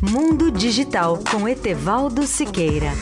Mundo Digital com Etevaldo Siqueira.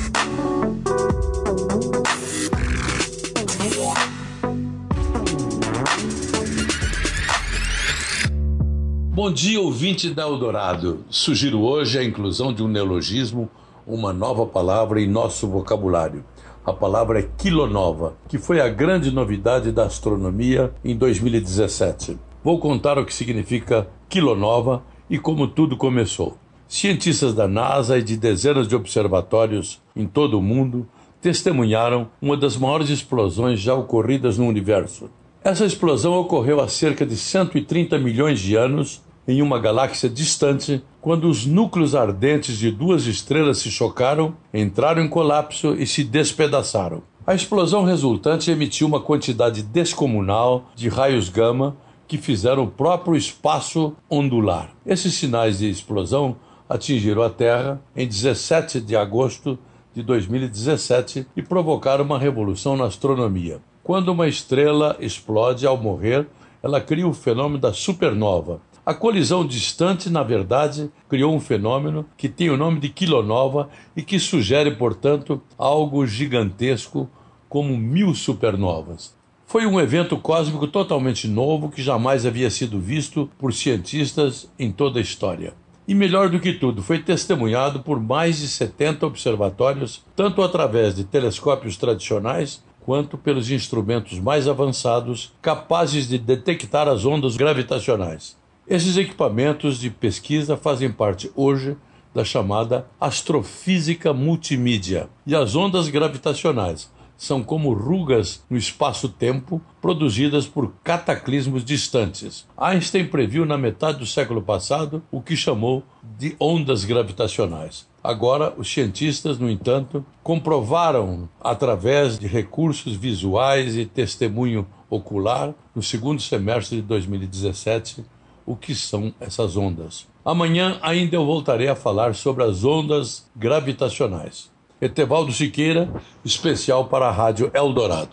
Bom dia, ouvinte da Eldorado. Sugiro hoje a inclusão de um neologismo, uma nova palavra em nosso vocabulário. A palavra é quilonova, que foi a grande novidade da astronomia em 2017. Vou contar o que significa quilonova e como tudo começou. Cientistas da NASA e de dezenas de observatórios em todo o mundo testemunharam uma das maiores explosões já ocorridas no universo. Essa explosão ocorreu há cerca de 130 milhões de anos em uma galáxia distante, quando os núcleos ardentes de duas estrelas se chocaram, entraram em colapso e se despedaçaram. A explosão resultante emitiu uma quantidade descomunal de raios gama que fizeram o próprio espaço ondular. Esses sinais de explosão atingiram a Terra em 17 de agosto de 2017 e provocaram uma revolução na astronomia. Quando uma estrela explode ao morrer, ela cria o fenômeno da supernova. A colisão distante, na verdade, criou um fenômeno que tem o nome de quilonova e que sugere, portanto, algo gigantesco como mil supernovas. Foi um evento cósmico totalmente novo que jamais havia sido visto por cientistas em toda a história. E melhor do que tudo, foi testemunhado por mais de 70 observatórios, tanto através de telescópios tradicionais quanto pelos instrumentos mais avançados capazes de detectar as ondas gravitacionais. Esses equipamentos de pesquisa fazem parte hoje da chamada astrofísica multimídia. E as ondas gravitacionais são como rugas no espaço-tempo produzidas por cataclismos distantes. Einstein previu na metade do século passado o que chamou de ondas gravitacionais. Agora, os cientistas, no entanto, comprovaram através de recursos visuais e testemunho ocular, no segundo semestre de 2017, o que são essas ondas. Amanhã ainda eu voltarei a falar sobre as ondas gravitacionais. Etevaldo Siqueira, especial para a Rádio Eldorado.